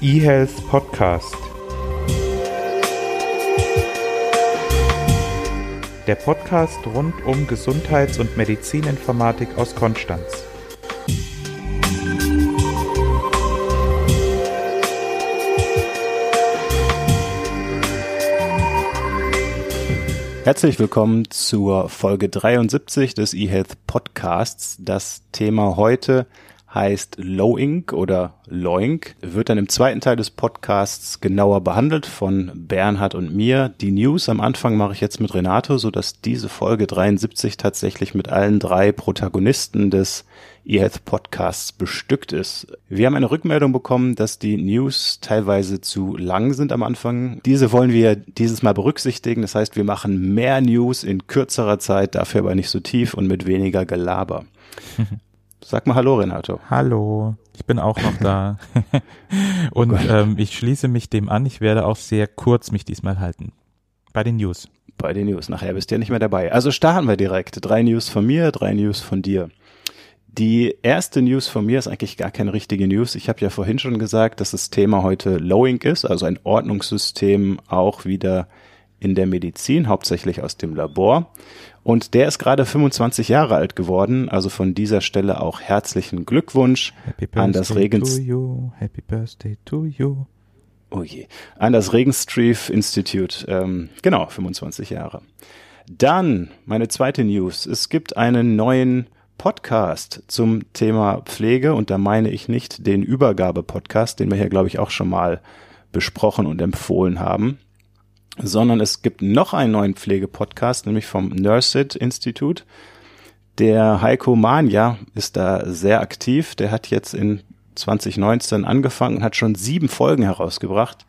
eHealth Podcast. Der Podcast rund um Gesundheits- und Medizininformatik aus Konstanz. Herzlich willkommen zur Folge 73 des eHealth Podcasts. Das Thema heute heißt Low-Ink oder Loink, wird dann im zweiten Teil des Podcasts genauer behandelt von Bernhard und mir. Die News am Anfang mache ich jetzt mit Renato, so dass diese Folge 73 tatsächlich mit allen drei Protagonisten des eHealth Podcasts bestückt ist. Wir haben eine Rückmeldung bekommen, dass die News teilweise zu lang sind am Anfang. Diese wollen wir dieses Mal berücksichtigen. Das heißt, wir machen mehr News in kürzerer Zeit, dafür aber nicht so tief und mit weniger Gelaber. Sag mal Hallo, Renato. Hallo, ich bin auch noch da. Und ähm, ich schließe mich dem an. Ich werde auch sehr kurz mich diesmal halten. Bei den News. Bei den News. Nachher bist du ja nicht mehr dabei. Also starten wir direkt. Drei News von mir, drei News von dir. Die erste News von mir ist eigentlich gar keine richtige News. Ich habe ja vorhin schon gesagt, dass das Thema heute Lowing ist, also ein Ordnungssystem auch wieder in der Medizin, hauptsächlich aus dem Labor. Und der ist gerade 25 Jahre alt geworden. Also von dieser Stelle auch herzlichen Glückwunsch an das Regens. Happy Birthday to you. Oh je. An das Regenstrief Institute. Ähm, genau, 25 Jahre. Dann meine zweite News. Es gibt einen neuen Podcast zum Thema Pflege und da meine ich nicht den Übergabe-Podcast, den wir hier, glaube ich, auch schon mal besprochen und empfohlen haben sondern es gibt noch einen neuen Pflegepodcast, nämlich vom Nursit Institut. Der Heiko Manja ist da sehr aktiv. Der hat jetzt in 2019 angefangen und hat schon sieben Folgen herausgebracht.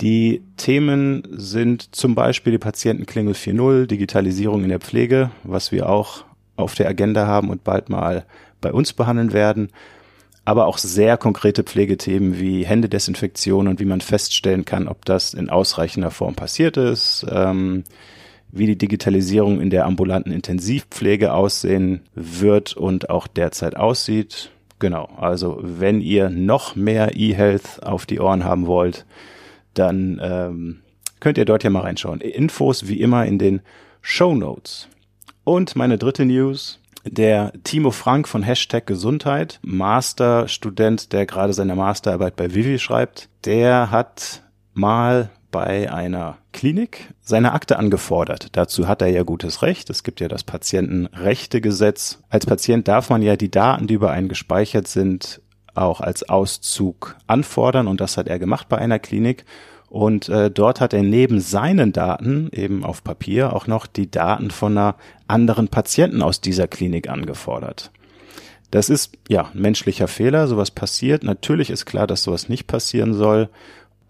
Die Themen sind zum Beispiel die Patientenklingel 4.0, Digitalisierung in der Pflege, was wir auch auf der Agenda haben und bald mal bei uns behandeln werden aber auch sehr konkrete Pflegethemen wie Händedesinfektion und wie man feststellen kann, ob das in ausreichender Form passiert ist, ähm, wie die Digitalisierung in der ambulanten Intensivpflege aussehen wird und auch derzeit aussieht. Genau, also wenn ihr noch mehr E-Health auf die Ohren haben wollt, dann ähm, könnt ihr dort ja mal reinschauen. Infos wie immer in den Show Notes. Und meine dritte News, der Timo Frank von Hashtag Gesundheit, Masterstudent, der gerade seine Masterarbeit bei Vivi schreibt, der hat mal bei einer Klinik seine Akte angefordert. Dazu hat er ja gutes Recht. Es gibt ja das Patientenrechtegesetz. Als Patient darf man ja die Daten, die über einen gespeichert sind, auch als Auszug anfordern und das hat er gemacht bei einer Klinik. Und äh, dort hat er neben seinen Daten eben auf Papier auch noch die Daten von einer anderen Patienten aus dieser Klinik angefordert. Das ist ja ein menschlicher Fehler, sowas passiert. Natürlich ist klar, dass sowas nicht passieren soll.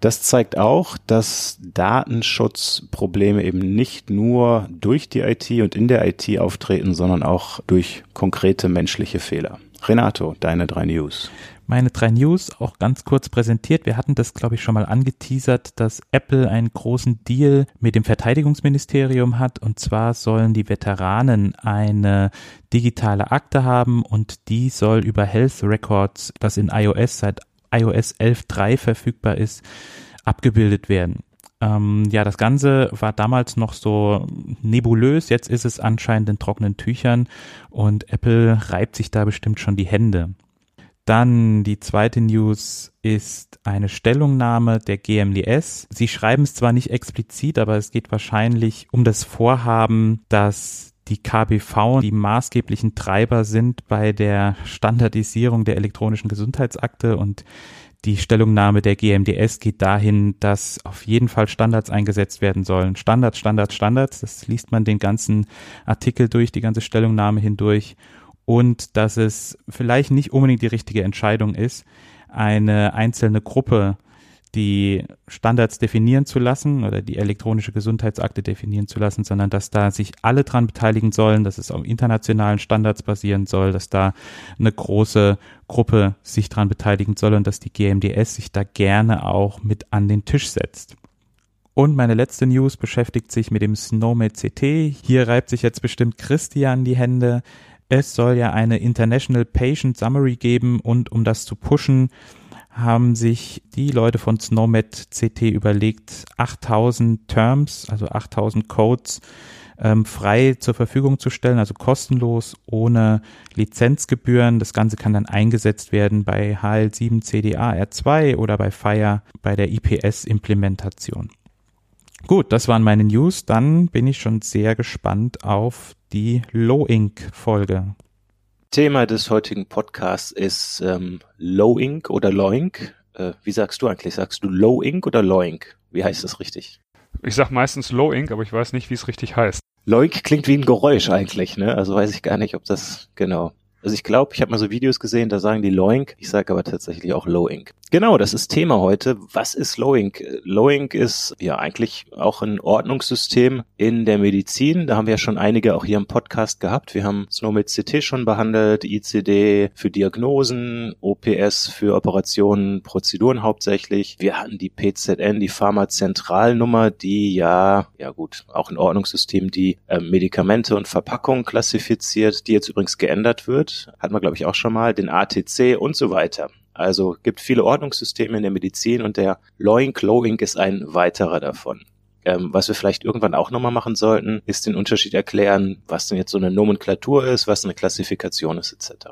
Das zeigt auch, dass Datenschutzprobleme eben nicht nur durch die IT und in der IT auftreten, sondern auch durch konkrete menschliche Fehler. Renato, deine drei News meine drei News auch ganz kurz präsentiert. Wir hatten das, glaube ich, schon mal angeteasert, dass Apple einen großen Deal mit dem Verteidigungsministerium hat. Und zwar sollen die Veteranen eine digitale Akte haben und die soll über Health Records, das in iOS seit iOS 11.3 verfügbar ist, abgebildet werden. Ähm, ja, das Ganze war damals noch so nebulös, jetzt ist es anscheinend in trockenen Tüchern und Apple reibt sich da bestimmt schon die Hände. Dann die zweite News ist eine Stellungnahme der GMDS. Sie schreiben es zwar nicht explizit, aber es geht wahrscheinlich um das Vorhaben, dass die KBV die maßgeblichen Treiber sind bei der Standardisierung der elektronischen Gesundheitsakte und die Stellungnahme der GMDS geht dahin, dass auf jeden Fall Standards eingesetzt werden sollen. Standards, Standards, Standards. Das liest man den ganzen Artikel durch, die ganze Stellungnahme hindurch und dass es vielleicht nicht unbedingt die richtige Entscheidung ist, eine einzelne Gruppe die Standards definieren zu lassen oder die elektronische Gesundheitsakte definieren zu lassen, sondern dass da sich alle dran beteiligen sollen, dass es auf internationalen Standards basieren soll, dass da eine große Gruppe sich dran beteiligen soll und dass die GMDS sich da gerne auch mit an den Tisch setzt. Und meine letzte News beschäftigt sich mit dem Snowmate CT. Hier reibt sich jetzt bestimmt Christian die Hände. Es soll ja eine International Patient Summary geben und um das zu pushen, haben sich die Leute von Snowmet CT überlegt, 8000 Terms, also 8000 Codes ähm, frei zur Verfügung zu stellen, also kostenlos, ohne Lizenzgebühren. Das Ganze kann dann eingesetzt werden bei HL7 CDA R2 oder bei Fire bei der IPS-Implementation. Gut, das waren meine News. Dann bin ich schon sehr gespannt auf die Low-Ink-Folge. Thema des heutigen Podcasts ist ähm, Low-Ink oder Low-Ink. Äh, wie sagst du eigentlich? Sagst du Low-Ink oder Low-Ink? Wie heißt das richtig? Ich sag meistens Low-Ink, aber ich weiß nicht, wie es richtig heißt. Loik klingt wie ein Geräusch eigentlich, ne? Also weiß ich gar nicht, ob das genau. Also ich glaube, ich habe mal so Videos gesehen, da sagen die Loink, ich sage aber tatsächlich auch Low-Ink. Genau, das ist Thema heute. Was ist Low-Ink? Low-Ink ist ja eigentlich auch ein Ordnungssystem in der Medizin. Da haben wir ja schon einige auch hier im Podcast gehabt. Wir haben Snowmed CT schon behandelt, ICD für Diagnosen, OPS für Operationen, Prozeduren hauptsächlich. Wir hatten die PZN, die Pharmazentralnummer, die ja, ja gut, auch ein Ordnungssystem, die äh, Medikamente und Verpackungen klassifiziert, die jetzt übrigens geändert wird. Hatten wir, glaube ich, auch schon mal, den ATC und so weiter. Also gibt viele Ordnungssysteme in der Medizin und der Loink Lowink ist ein weiterer davon. Ähm, was wir vielleicht irgendwann auch nochmal machen sollten, ist den Unterschied erklären, was denn jetzt so eine Nomenklatur ist, was eine Klassifikation ist, etc.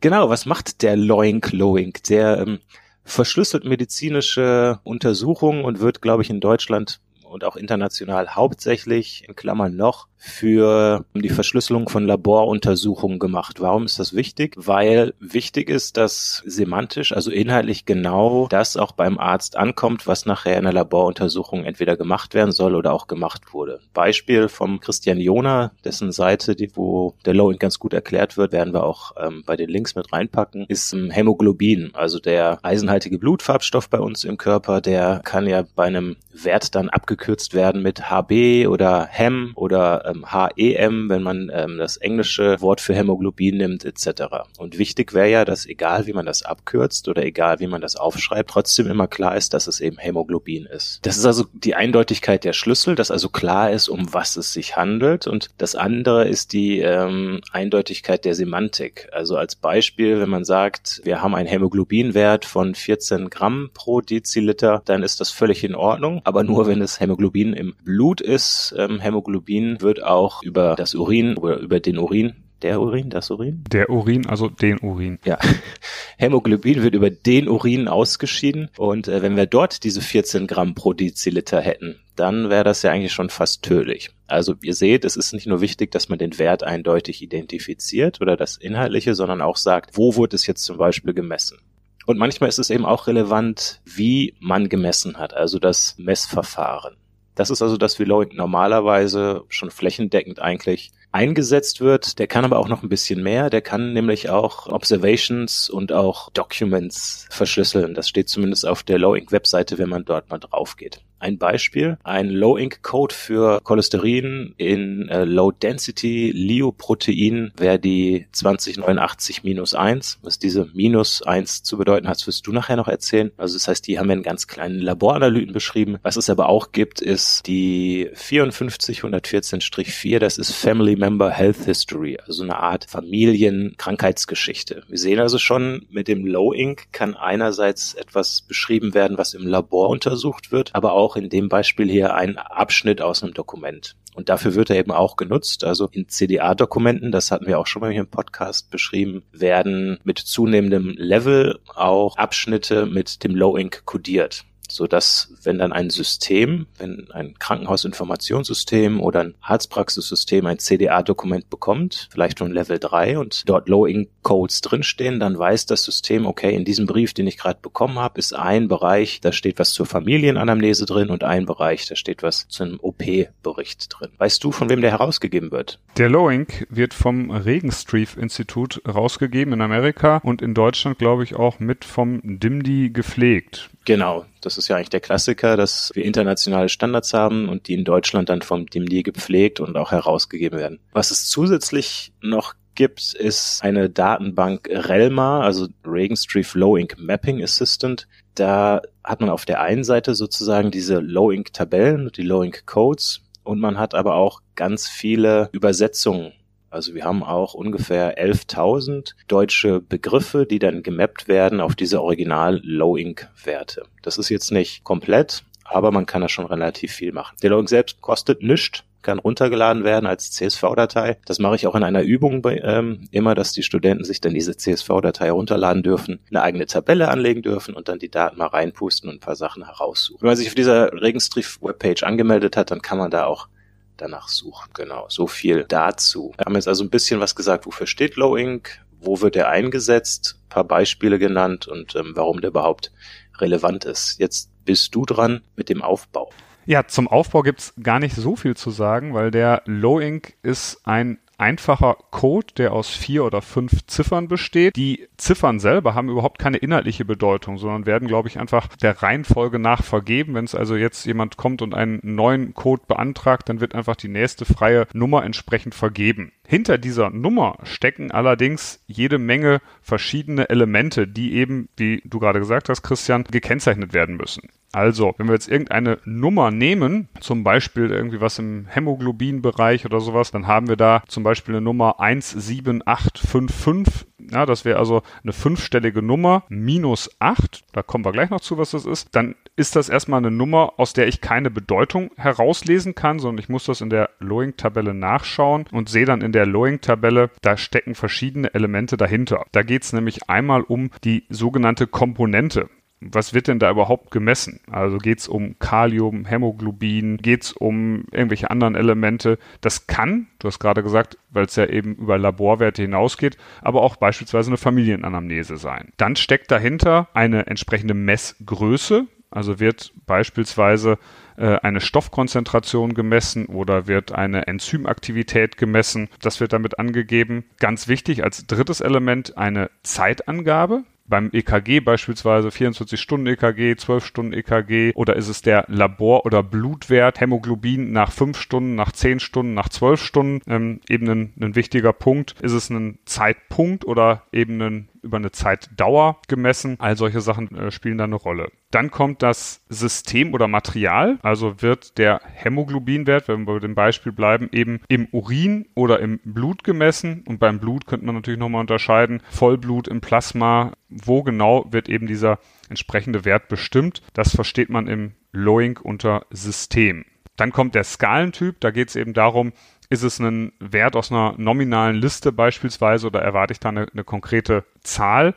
Genau, was macht der Loink Lowink? Der ähm, verschlüsselt medizinische Untersuchungen und wird, glaube ich, in Deutschland und auch international hauptsächlich in Klammern noch für die Verschlüsselung von Laboruntersuchungen gemacht. Warum ist das wichtig? Weil wichtig ist, dass semantisch, also inhaltlich genau das auch beim Arzt ankommt, was nachher in der Laboruntersuchung entweder gemacht werden soll oder auch gemacht wurde. Beispiel vom Christian Jona, dessen Seite, die, wo der Low ganz gut erklärt wird, werden wir auch ähm, bei den Links mit reinpacken, ist ähm, Hämoglobin, also der eisenhaltige Blutfarbstoff bei uns im Körper, der kann ja bei einem Wert dann abgekürzt werden mit HB oder HEM oder ähm, HEM, wenn man ähm, das englische Wort für Hämoglobin nimmt, etc. Und wichtig wäre ja, dass egal wie man das abkürzt oder egal wie man das aufschreibt, trotzdem immer klar ist, dass es eben Hämoglobin ist. Das ist also die Eindeutigkeit der Schlüssel, dass also klar ist, um was es sich handelt. Und das andere ist die ähm, Eindeutigkeit der Semantik. Also als Beispiel, wenn man sagt, wir haben einen Hämoglobinwert von 14 Gramm pro Deziliter, dann ist das völlig in Ordnung, aber nur wenn es Hämoglobin im Blut ist. Ähm, Hämoglobin wird auch über das Urin oder über den Urin der Urin, das Urin? Der Urin, also den Urin. Ja. Hämoglobin wird über den Urin ausgeschieden und äh, wenn wir dort diese 14 Gramm pro Deziliter hätten, dann wäre das ja eigentlich schon fast tödlich. Also ihr seht, es ist nicht nur wichtig, dass man den Wert eindeutig identifiziert oder das Inhaltliche, sondern auch sagt, wo wurde es jetzt zum Beispiel gemessen? Und manchmal ist es eben auch relevant, wie man gemessen hat, also das Messverfahren. Das ist also das, wie Loic normalerweise schon flächendeckend eigentlich eingesetzt wird. Der kann aber auch noch ein bisschen mehr. Der kann nämlich auch Observations und auch Documents verschlüsseln. Das steht zumindest auf der Low-Ink-Webseite, wenn man dort mal drauf geht. Ein Beispiel, ein Low-Ink-Code für Cholesterin in äh, Low-Density Lioprotein wäre die 2089-1. Was diese minus 1 zu bedeuten hat, wirst du nachher noch erzählen. Also das heißt, die haben wir in ganz kleinen Laboranalyten beschrieben. Was es aber auch gibt, ist die 54114-4. Das ist Family Member Health History, also eine Art Familienkrankheitsgeschichte. Wir sehen also schon, mit dem Low-Ink kann einerseits etwas beschrieben werden, was im Labor untersucht wird, aber auch auch in dem Beispiel hier ein Abschnitt aus einem Dokument. Und dafür wird er eben auch genutzt. Also in CDA-Dokumenten, das hatten wir auch schon mal hier im Podcast beschrieben, werden mit zunehmendem Level auch Abschnitte mit dem Low-Ink kodiert so dass wenn dann ein System, wenn ein Krankenhausinformationssystem oder ein Arztpraxissystem ein CDA-Dokument bekommt, vielleicht von Level 3 und dort Low-Ink-Codes drinstehen, dann weiß das System, okay, in diesem Brief, den ich gerade bekommen habe, ist ein Bereich, da steht was zur Familienanamnese drin und ein Bereich, da steht was zu einem OP-Bericht drin. Weißt du, von wem der herausgegeben wird? Der Low-Ink wird vom Regenstreif-Institut rausgegeben in Amerika und in Deutschland, glaube ich, auch mit vom DIMDI gepflegt. Genau, das ist ja eigentlich der Klassiker, dass wir internationale Standards haben und die in Deutschland dann vom DIMD gepflegt und auch herausgegeben werden. Was es zusätzlich noch gibt, ist eine Datenbank RELMA, also Regenstreif Low Ink Mapping Assistant. Da hat man auf der einen Seite sozusagen diese Low Ink Tabellen, die Low Ink Codes und man hat aber auch ganz viele Übersetzungen Also wir haben auch ungefähr 11.000 deutsche Begriffe, die dann gemappt werden auf diese original Low-Ink-Werte. Das ist jetzt nicht komplett, aber man kann da schon relativ viel machen. Der Low-Ink selbst kostet nichts kann runtergeladen werden als CSV-Datei. Das mache ich auch in einer Übung bei, ähm, immer, dass die Studenten sich dann diese CSV-Datei herunterladen dürfen, eine eigene Tabelle anlegen dürfen und dann die Daten mal reinpusten und ein paar Sachen heraussuchen. Wenn man sich auf dieser Regenstrief-Webpage angemeldet hat, dann kann man da auch danach suchen. Genau, so viel dazu. Wir haben jetzt also ein bisschen was gesagt, wofür steht Low Ink, wo wird er eingesetzt, ein paar Beispiele genannt und ähm, warum der überhaupt relevant ist. Jetzt bist du dran mit dem Aufbau. Ja, zum Aufbau gibt's gar nicht so viel zu sagen, weil der Low Ink ist ein einfacher Code, der aus vier oder fünf Ziffern besteht. Die Ziffern selber haben überhaupt keine inhaltliche Bedeutung, sondern werden, glaube ich, einfach der Reihenfolge nach vergeben. Wenn es also jetzt jemand kommt und einen neuen Code beantragt, dann wird einfach die nächste freie Nummer entsprechend vergeben. Hinter dieser Nummer stecken allerdings jede Menge verschiedene Elemente, die eben, wie du gerade gesagt hast, Christian, gekennzeichnet werden müssen. Also, wenn wir jetzt irgendeine Nummer nehmen, zum Beispiel irgendwie was im Hämoglobinbereich oder sowas, dann haben wir da zum Beispiel eine Nummer 17855. Ja, das wäre also eine fünfstellige Nummer minus 8. Da kommen wir gleich noch zu, was das ist. Dann ist das erstmal eine Nummer, aus der ich keine Bedeutung herauslesen kann, sondern ich muss das in der Lowing-Tabelle nachschauen und sehe dann in der Lowing-Tabelle, da stecken verschiedene Elemente dahinter. Da geht es nämlich einmal um die sogenannte Komponente was wird denn da überhaupt gemessen? Also geht es um Kalium, Hämoglobin, geht es um irgendwelche anderen Elemente? Das kann, du hast gerade gesagt, weil es ja eben über Laborwerte hinausgeht, aber auch beispielsweise eine Familienanamnese sein. Dann steckt dahinter eine entsprechende Messgröße, also wird beispielsweise äh, eine Stoffkonzentration gemessen oder wird eine Enzymaktivität gemessen. Das wird damit angegeben. Ganz wichtig als drittes Element eine Zeitangabe beim EKG beispielsweise 24 Stunden EKG, 12 Stunden EKG oder ist es der Labor- oder Blutwert Hämoglobin nach 5 Stunden, nach 10 Stunden, nach 12 Stunden ähm, eben ein, ein wichtiger Punkt. Ist es ein Zeitpunkt oder eben ein über eine Zeitdauer gemessen. All solche Sachen äh, spielen da eine Rolle. Dann kommt das System oder Material, also wird der Hämoglobinwert, wenn wir bei dem Beispiel bleiben, eben im Urin oder im Blut gemessen. Und beim Blut könnte man natürlich nochmal unterscheiden, Vollblut im Plasma, wo genau wird eben dieser entsprechende Wert bestimmt. Das versteht man im Lowing unter System. Dann kommt der Skalentyp, da geht es eben darum, ist es ein Wert aus einer nominalen Liste beispielsweise oder erwarte ich da eine, eine konkrete Zahl?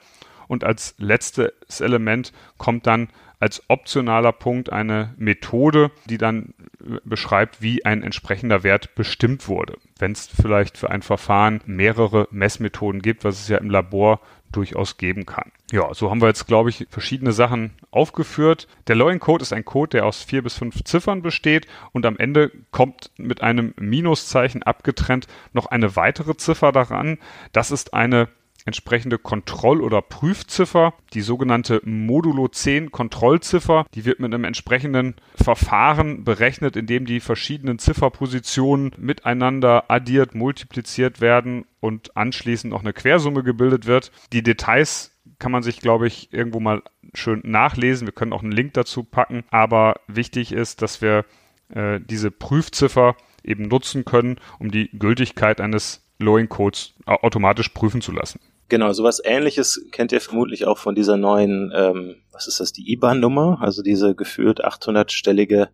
Und als letztes Element kommt dann als optionaler Punkt eine Methode, die dann beschreibt, wie ein entsprechender Wert bestimmt wurde. Wenn es vielleicht für ein Verfahren mehrere Messmethoden gibt, was es ja im Labor durchaus geben kann. Ja, so haben wir jetzt, glaube ich, verschiedene Sachen aufgeführt. Der Lawing-Code ist ein Code, der aus vier bis fünf Ziffern besteht und am Ende kommt mit einem Minuszeichen abgetrennt noch eine weitere Ziffer daran. Das ist eine entsprechende Kontroll- oder Prüfziffer, die sogenannte Modulo 10 Kontrollziffer. Die wird mit einem entsprechenden Verfahren berechnet, in dem die verschiedenen Zifferpositionen miteinander addiert, multipliziert werden und anschließend noch eine Quersumme gebildet wird. Die Details kann man sich, glaube ich, irgendwo mal schön nachlesen. Wir können auch einen Link dazu packen. Aber wichtig ist, dass wir äh, diese Prüfziffer eben nutzen können, um die Gültigkeit eines Lowing Codes automatisch prüfen zu lassen. Genau, sowas ähnliches kennt ihr vermutlich auch von dieser neuen, ähm, was ist das, die IBAN-Nummer, also diese gefühlt 800-stellige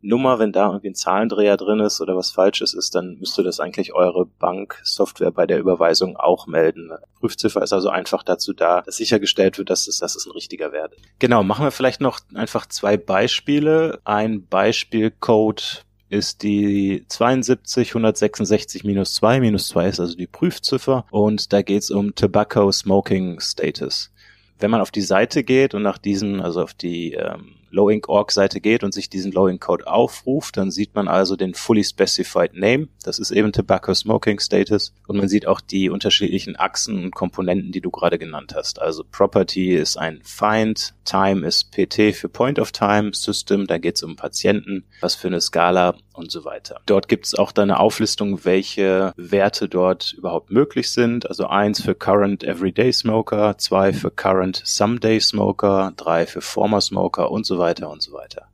Nummer, wenn da irgendwie ein Zahlendreher drin ist oder was Falsches ist, dann müsste das eigentlich eure Banksoftware bei der Überweisung auch melden. Prüfziffer ist also einfach dazu da, dass sichergestellt wird, dass es, dass es ein richtiger Wert ist. Genau, machen wir vielleicht noch einfach zwei Beispiele. Ein Beispielcode ist die 72 166 minus 2. Minus 2 ist also die Prüfziffer und da geht es um Tobacco Smoking Status. Wenn man auf die Seite geht und nach diesem, also auf die ähm, Low-Ink-Org-Seite geht und sich diesen Low-Ink-Code aufruft, dann sieht man also den Fully Specified Name. Das ist eben Tobacco Smoking Status. Und man sieht auch die unterschiedlichen Achsen und Komponenten, die du gerade genannt hast. Also Property ist ein Find, Time ist PT für Point of Time, System, da geht es um Patienten, was für eine Skala und so weiter. Dort gibt es auch dann eine Auflistung, welche Werte dort überhaupt möglich sind. Also eins für Current Everyday Smoker, zwei für Current Someday Smoker, drei für Former Smoker und so weiter und so weiter.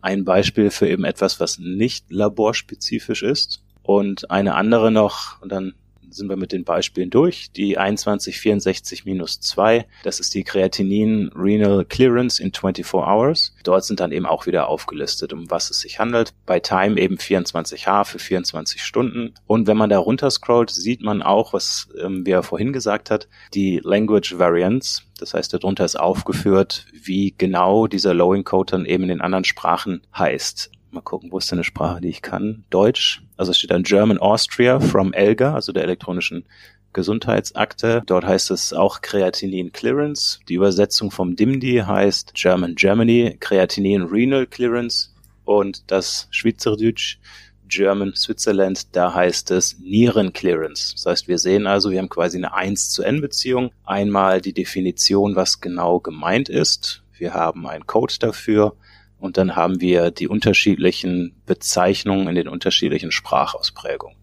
Ein Beispiel für eben etwas, was nicht laborspezifisch ist. Und eine andere noch, und dann sind wir mit den Beispielen durch. Die 2164-2, das ist die Creatinin Renal Clearance in 24 Hours. Dort sind dann eben auch wieder aufgelistet, um was es sich handelt. Bei Time eben 24H für 24 Stunden. Und wenn man da runter scrollt, sieht man auch, was ähm, wir vorhin gesagt hat, die Language Variants. Das heißt, darunter ist aufgeführt, wie genau dieser Lowing Code dann eben in den anderen Sprachen heißt. Mal gucken, wo ist denn eine Sprache, die ich kann? Deutsch. Also es steht dann German Austria from ELGA, also der elektronischen Gesundheitsakte. Dort heißt es auch Creatinin Clearance. Die Übersetzung vom DIMDI heißt German Germany Creatinin Renal Clearance. Und das Schweizerdeutsch German Switzerland, da heißt es Nieren Clearance. Das heißt, wir sehen also, wir haben quasi eine 1 zu N Beziehung. Einmal die Definition, was genau gemeint ist. Wir haben einen Code dafür und dann haben wir die unterschiedlichen Bezeichnungen in den unterschiedlichen Sprachausprägungen.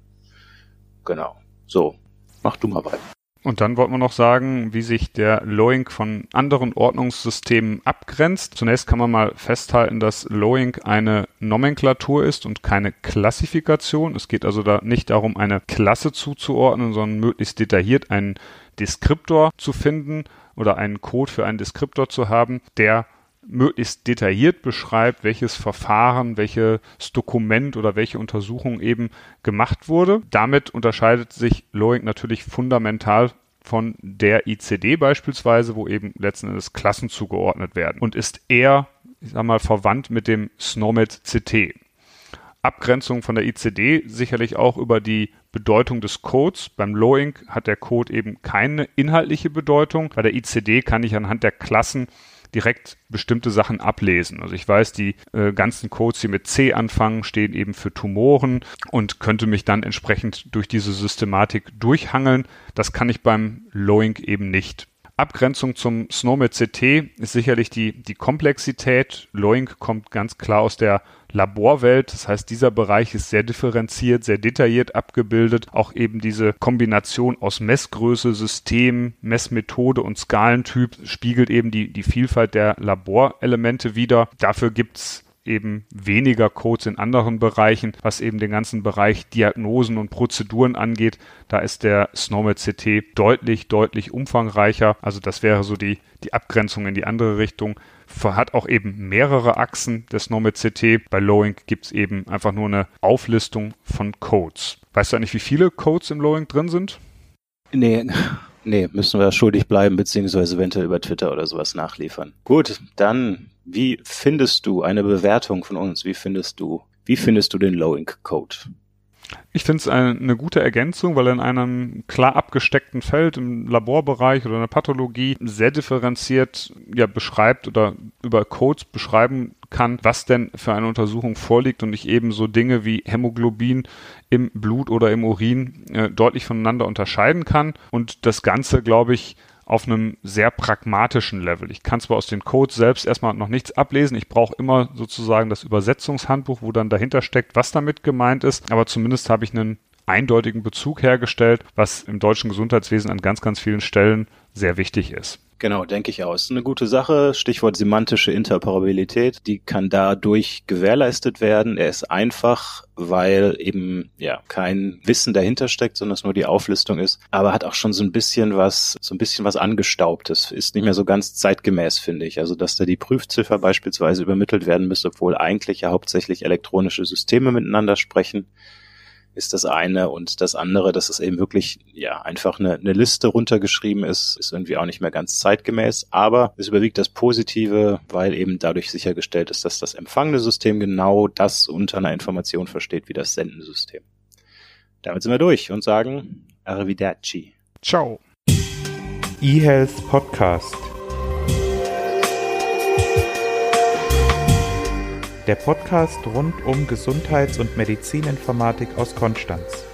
Genau. So, mach du mal weiter. Und dann wollten wir noch sagen, wie sich der Lowing von anderen Ordnungssystemen abgrenzt. Zunächst kann man mal festhalten, dass Lowing eine Nomenklatur ist und keine Klassifikation. Es geht also da nicht darum, eine Klasse zuzuordnen, sondern möglichst detailliert einen Deskriptor zu finden oder einen Code für einen Deskriptor zu haben, der möglichst detailliert beschreibt, welches Verfahren, welches Dokument oder welche Untersuchung eben gemacht wurde. Damit unterscheidet sich Loic natürlich fundamental von der ICD beispielsweise, wo eben letzten Endes Klassen zugeordnet werden und ist eher, ich sag mal, verwandt mit dem SNOMED CT. Abgrenzung von der ICD sicherlich auch über die Bedeutung des Codes. Beim Lowing hat der Code eben keine inhaltliche Bedeutung. Bei der ICD kann ich anhand der Klassen direkt bestimmte Sachen ablesen. Also ich weiß, die äh, ganzen Codes, die mit C anfangen, stehen eben für Tumoren und könnte mich dann entsprechend durch diese Systematik durchhangeln. Das kann ich beim Lowing eben nicht. Abgrenzung zum SNOMED CT ist sicherlich die, die Komplexität. Lowing kommt ganz klar aus der Laborwelt. Das heißt, dieser Bereich ist sehr differenziert, sehr detailliert abgebildet. Auch eben diese Kombination aus Messgröße, System, Messmethode und Skalentyp spiegelt eben die, die Vielfalt der Laborelemente wider. Dafür gibt's eben weniger Codes in anderen Bereichen, was eben den ganzen Bereich Diagnosen und Prozeduren angeht. Da ist der SNOMED CT deutlich, deutlich umfangreicher. Also das wäre so die, die Abgrenzung in die andere Richtung. Hat auch eben mehrere Achsen des SNOMED CT. Bei Lowing gibt es eben einfach nur eine Auflistung von Codes. Weißt du eigentlich, wie viele Codes im Lowing drin sind? Nee, nee, müssen wir schuldig bleiben, beziehungsweise eventuell über Twitter oder sowas nachliefern. Gut, dann wie findest du eine Bewertung von uns? Wie findest du, wie findest du den Low-Ink-Code? Ich finde es eine, gute Ergänzung, weil in einem klar abgesteckten Feld im Laborbereich oder in der Pathologie sehr differenziert ja, beschreibt oder über Codes beschreiben kann, was denn für eine Untersuchung vorliegt und ich eben so Dinge wie Hämoglobin im Blut oder im Urin äh, deutlich voneinander unterscheiden kann und das Ganze, glaube ich, auf einem sehr pragmatischen Level. Ich kann zwar aus den Codes selbst erstmal noch nichts ablesen, ich brauche immer sozusagen das Übersetzungshandbuch, wo dann dahinter steckt, was damit gemeint ist, aber zumindest habe ich einen eindeutigen Bezug hergestellt, was im deutschen Gesundheitswesen an ganz, ganz vielen Stellen sehr wichtig ist. Genau, denke ich auch. Ist eine gute Sache. Stichwort semantische Interoperabilität. Die kann dadurch gewährleistet werden. Er ist einfach, weil eben ja kein Wissen dahinter steckt, sondern es nur die Auflistung ist. Aber hat auch schon so ein bisschen was, so ein bisschen was angestaubtes. Ist nicht mehr so ganz zeitgemäß, finde ich. Also, dass da die Prüfziffer beispielsweise übermittelt werden müsste, obwohl eigentlich ja hauptsächlich elektronische Systeme miteinander sprechen ist das eine. Und das andere, dass es eben wirklich, ja, einfach eine, eine Liste runtergeschrieben ist, ist irgendwie auch nicht mehr ganz zeitgemäß. Aber es überwiegt das Positive, weil eben dadurch sichergestellt ist, dass das empfangene System genau das unter einer Information versteht wie das sendende System. Damit sind wir durch und sagen Arrivederci. Ciao. eHealth Podcast. Der Podcast rund um Gesundheits- und Medizininformatik aus Konstanz.